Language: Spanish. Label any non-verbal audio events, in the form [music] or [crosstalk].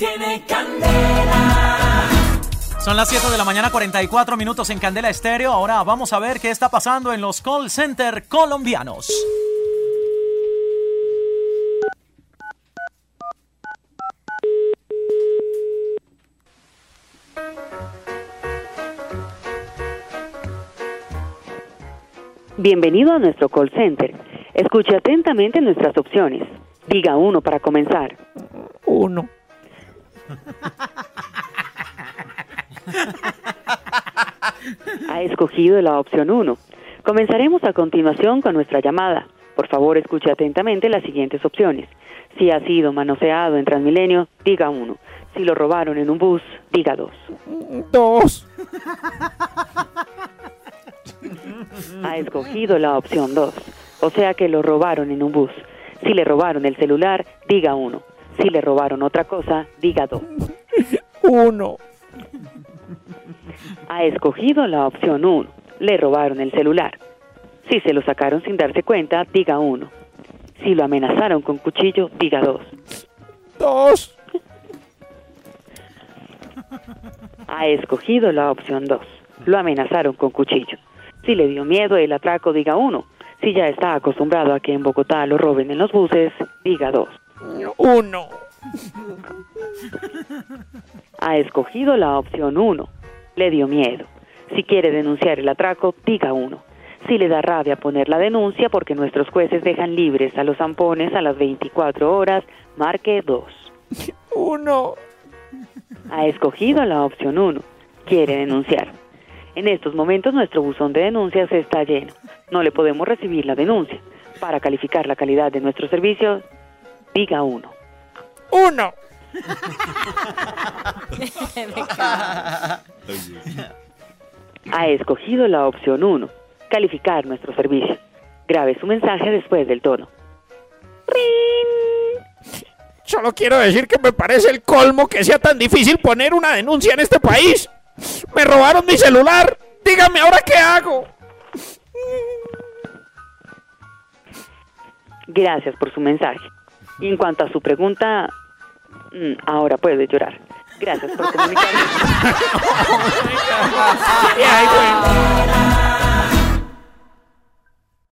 tiene candela. Son las 7 de la mañana, 44 minutos en Candela Estéreo. Ahora vamos a ver qué está pasando en los call center colombianos. Bienvenido a nuestro call center. Escuche atentamente nuestras opciones. Diga uno para comenzar. Uno. Ha escogido la opción 1. Comenzaremos a continuación con nuestra llamada. Por favor, escuche atentamente las siguientes opciones. Si ha sido manoseado en Transmilenio, diga 1. Si lo robaron en un bus, diga 2. Dos. Ha escogido la opción 2. O sea que lo robaron en un bus. Si le robaron el celular, diga 1. Si le robaron otra cosa, diga 2. Uno. Ha escogido la opción 1. Le robaron el celular. Si se lo sacaron sin darse cuenta, diga 1. Si lo amenazaron con cuchillo, diga 2. Dos. Ha escogido la opción 2. Lo amenazaron con cuchillo. Si le dio miedo el atraco, diga 1. Si ya está acostumbrado a que en Bogotá lo roben en los buses, diga 2. Uno. Ha escogido la opción 1. Le dio miedo. Si quiere denunciar el atraco, diga 1. Si le da rabia poner la denuncia porque nuestros jueces dejan libres a los zampones a las 24 horas, marque 2. Uno. Ha escogido la opción 1. Quiere denunciar. En estos momentos nuestro buzón de denuncias está lleno. No le podemos recibir la denuncia. Para calificar la calidad de nuestro servicio, diga 1. Uno. [laughs] Ha escogido la opción 1. Calificar nuestro servicio. Grabe su mensaje después del tono. Solo quiero decir que me parece el colmo que sea tan difícil poner una denuncia en este país. Me robaron mi celular. Dígame ahora qué hago. Gracias por su mensaje. Y en cuanto a su pregunta, mm, ahora puede llorar. Gracias por [laughs] comunicarme. [laughs]